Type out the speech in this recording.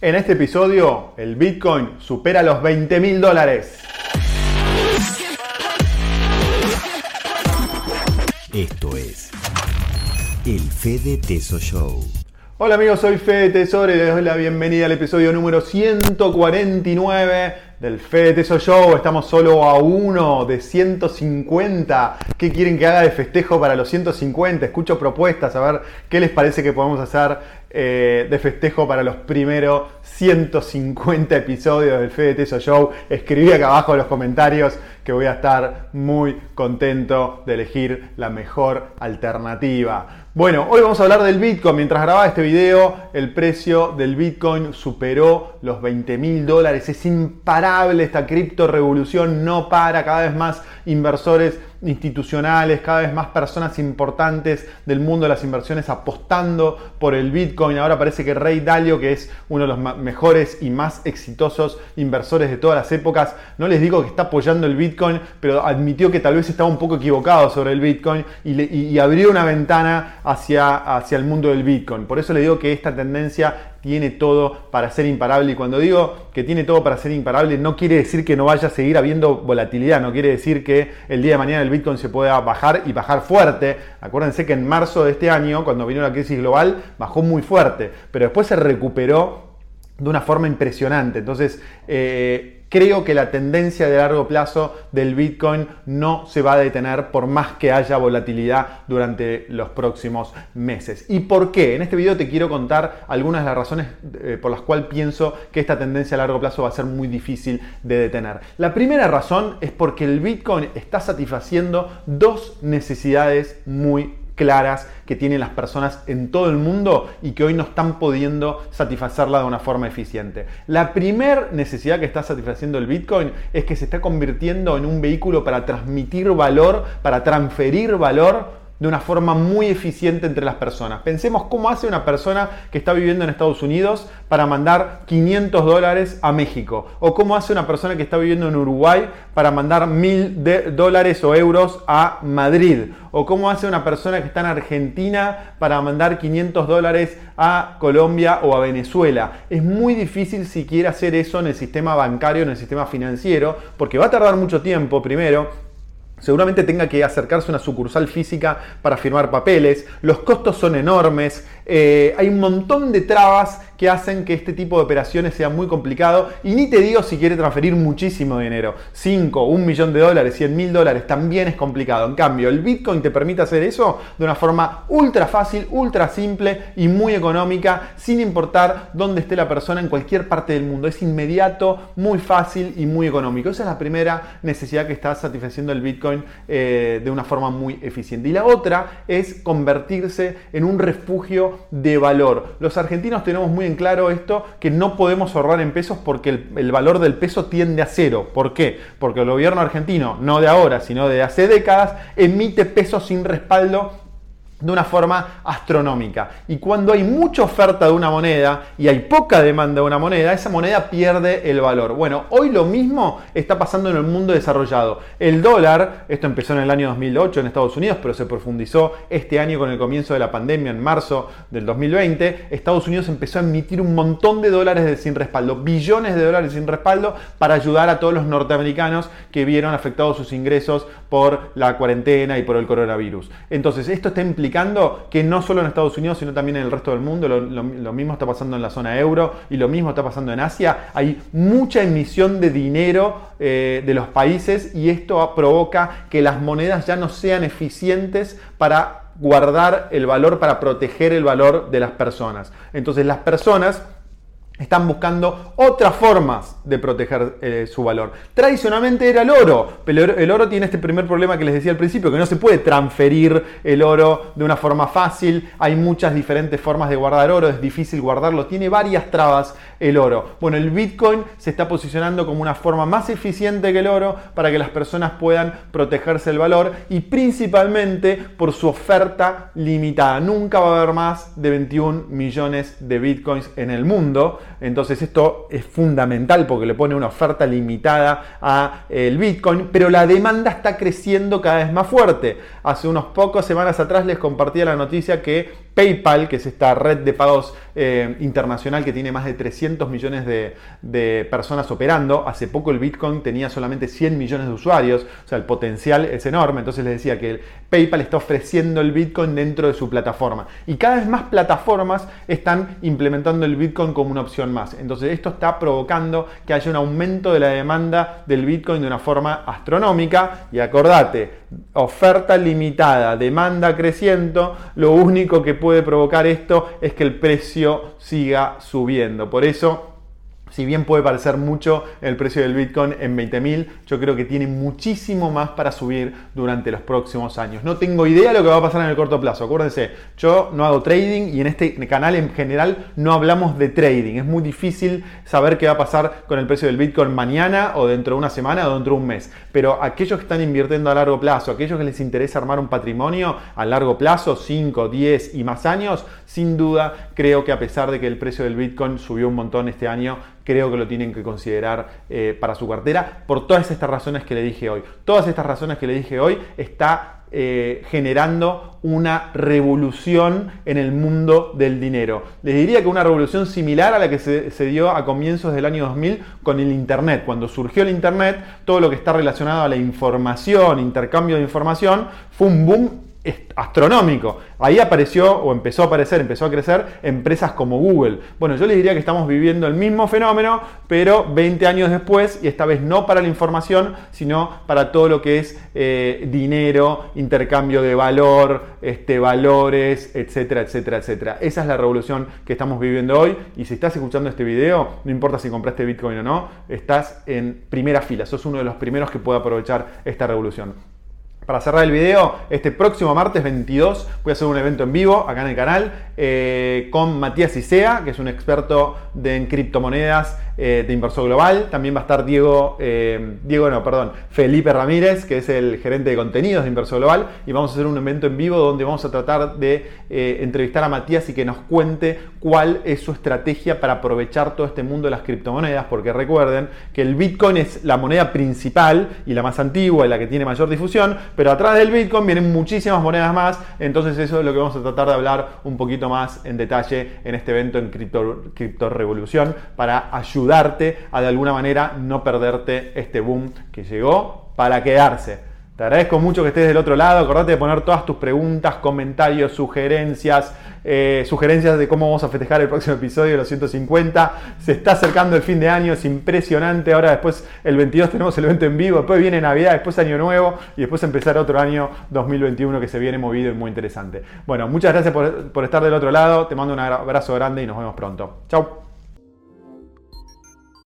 En este episodio, el Bitcoin supera los 20 mil dólares. Esto es el Fede Teso Show. Hola amigos, soy Fede Tesoro y les doy la bienvenida al episodio número 149 del Fede Teso Show. Estamos solo a uno de 150. ¿Qué quieren que haga de festejo para los 150? Escucho propuestas, a ver qué les parece que podemos hacer eh, de festejo para los primeros 150 episodios del Fede Teso Show. Escribí acá abajo en los comentarios que voy a estar muy contento de elegir la mejor alternativa. Bueno, hoy vamos a hablar del Bitcoin. Mientras grababa este video, el precio del Bitcoin superó los 20 mil dólares. Es imparable esta cripto revolución, no para. Cada vez más inversores institucionales, cada vez más personas importantes del mundo de las inversiones apostando por el Bitcoin. Ahora parece que Ray Dalio, que es uno de los mejores y más exitosos inversores de todas las épocas, no les digo que está apoyando el Bitcoin, pero admitió que tal vez estaba un poco equivocado sobre el Bitcoin y, abrió una ventana hacia, hacia el mundo del Bitcoin. Por eso le digo que esta tendencia tiene todo para ser imparable. Y cuando digo que tiene todo para ser imparable, no quiere decir que no vaya a seguir habiendo volatilidad, no quiere decir que el día de mañana el Bitcoin se pueda bajar y bajar fuerte. Acuérdense que en marzo de este año, cuando vino la crisis global, bajó muy fuerte, pero después se recuperó de una forma impresionante. Entonces, eh, Creo que la tendencia de largo plazo del Bitcoin no se va a detener por más que haya volatilidad durante los próximos meses. ¿Y por qué? En este video te quiero contar algunas de las razones eh, por las cuales pienso que esta tendencia a largo plazo va a ser muy difícil de detener. La primera razón es porque el Bitcoin está satisfaciendo dos necesidades muy claras que tienen las personas en todo el mundo y que hoy no están pudiendo satisfacerla de una forma eficiente. La primera necesidad que está satisfaciendo el Bitcoin es que se está convirtiendo en un vehículo para transmitir valor, para transferir valor de una forma muy eficiente entre las personas. Pensemos cómo hace una persona que está viviendo en Estados Unidos para mandar 500 dólares a México. O cómo hace una persona que está viviendo en Uruguay para mandar 1000 dólares o euros a Madrid. O cómo hace una persona que está en Argentina para mandar 500 dólares a Colombia o a Venezuela. Es muy difícil si quiere hacer eso en el sistema bancario, en el sistema financiero, porque va a tardar mucho tiempo primero Seguramente tenga que acercarse a una sucursal física para firmar papeles, los costos son enormes, eh, hay un montón de trabas que hacen que este tipo de operaciones sea muy complicado y ni te digo si quiere transferir muchísimo dinero, 5, 1 millón de dólares, 100 mil dólares, también es complicado. En cambio, el Bitcoin te permite hacer eso de una forma ultra fácil, ultra simple y muy económica, sin importar dónde esté la persona en cualquier parte del mundo. Es inmediato, muy fácil y muy económico. Esa es la primera necesidad que está satisfaciendo el Bitcoin eh, de una forma muy eficiente. Y la otra es convertirse en un refugio de valor. Los argentinos tenemos muy en claro esto, que no podemos ahorrar en pesos porque el, valor del peso tiende a cero. ¿Por qué? Porque el gobierno argentino, no de ahora, sino de hace décadas, emite pesos sin respaldo de una forma astronómica. Y cuando hay mucha oferta de una moneda y hay poca demanda de una moneda, esa moneda pierde el valor. Bueno, hoy lo mismo está pasando en el mundo desarrollado. El dólar, esto empezó en el año 2008 en Estados Unidos, pero se profundizó este año con el comienzo de la pandemia en marzo del 2020. Estados Unidos empezó a emitir un montón de dólares sin respaldo, billones de dólares sin respaldo para ayudar a todos los norteamericanos que vieron afectados sus ingresos por la cuarentena y por el coronavirus. Entonces, esto está implicando que no solo en Estados Unidos, sino también en el resto del mundo, lo, mismo está pasando en la zona euro y lo mismo está pasando en Asia, hay mucha emisión de dinero eh, de los países y esto provoca que las monedas ya no sean eficientes para guardar el valor, para proteger el valor de las personas. Entonces las personas están buscando otras formas de proteger eh, su valor. Tradicionalmente era el oro, pero el oro tiene este primer problema que les decía al principio, que no se puede transferir el oro de una forma fácil. Hay muchas diferentes formas de guardar oro, es difícil guardarlo, tiene varias trabas el oro. Bueno, el Bitcoin se está posicionando como una forma más eficiente que el oro para que las personas puedan protegerse el valor y principalmente por su oferta limitada. Nunca va a haber más de 21 millones de Bitcoins en el mundo. Entonces esto es fundamental porque le pone una oferta limitada a el Bitcoin, pero la demanda está creciendo cada vez más fuerte. Hace unos pocos semanas atrás les compartía la noticia que PayPal, que es esta red de pagos eh, internacional que tiene más de 300 millones de, personas operando, hace poco el Bitcoin tenía solamente 100 millones de usuarios, o sea, el potencial es enorme, entonces les decía que PayPal está ofreciendo el Bitcoin dentro de su plataforma y cada vez más plataformas están implementando el Bitcoin como una opción más. Entonces esto está provocando que haya un aumento de la demanda del Bitcoin de una forma astronómica y acordate, oferta limitada, demanda creciendo, lo único que puede provocar esto es que el precio siga subiendo. Por eso si bien puede parecer mucho el precio del Bitcoin en 20.000, yo creo que tiene muchísimo más para subir durante los próximos años. No tengo idea de lo que va a pasar en el corto plazo. Acuérdense, yo no hago trading y en este canal en general no hablamos de trading. Es muy difícil saber qué va a pasar con el precio del Bitcoin mañana o dentro de una semana o dentro de un mes. Pero aquellos que están invirtiendo a largo plazo, aquellos que les interesa armar un patrimonio a largo plazo, 5, 10 y más años, sin duda creo que a pesar de que el precio del Bitcoin subió un montón este año, creo que lo tienen que considerar eh, para su cartera por todas estas razones que le dije hoy. Todas estas razones que le dije hoy está eh, generando una revolución en el mundo del dinero. Les diría que una revolución similar a la que se, se, dio a comienzos del año 2000 con el Internet. Cuando surgió el Internet, todo lo que está relacionado a la información, intercambio de información, fue un boom astronómico. Ahí apareció o empezó a aparecer, empezó a crecer empresas como Google. Bueno, yo les diría que estamos viviendo el mismo fenómeno, pero 20 años después, y esta vez no para la información, sino para todo lo que es eh, dinero, intercambio de valor, este, valores, etcétera, etcétera, etcétera. Esa es la revolución que estamos viviendo hoy. Y si estás escuchando este video, no importa si compraste Bitcoin o no, estás en primera fila, sos uno de los primeros que puede aprovechar esta revolución. Para cerrar el video, este próximo martes 22 voy a hacer un evento en vivo acá en el canal eh, con Matías Isea, que es un experto de, en criptomonedas eh, de Inversor Global. También va a estar Diego, eh, Diego, no, perdón, Felipe Ramírez, que es el gerente de contenidos de Inversor Global. Y vamos a hacer un evento en vivo donde vamos a tratar de entrevistar a Matías y que nos cuente cuál es su estrategia para aprovechar todo este mundo de las criptomonedas. Porque recuerden que el Bitcoin es la moneda principal y la más antigua y la que tiene mayor difusión pero atrás del Bitcoin vienen muchísimas monedas más, entonces eso es lo que vamos a tratar de hablar un poquito más en detalle en este evento en Cripto, Revolución para ayudarte a de alguna manera no perderte este boom que llegó para quedarse. Te agradezco mucho que estés del otro lado. Acordate de poner todas tus preguntas, comentarios, sugerencias, eh, sugerencias de cómo vamos a festejar el próximo episodio de los 150. Se está acercando el fin de año, es impresionante. Ahora después el 22 tenemos el evento en vivo, después viene Navidad, después Año Nuevo y después empezar otro año 2021 que se viene movido y muy interesante. Bueno, muchas gracias por, por estar del otro lado. Te mando un abrazo grande y nos vemos pronto. Chao.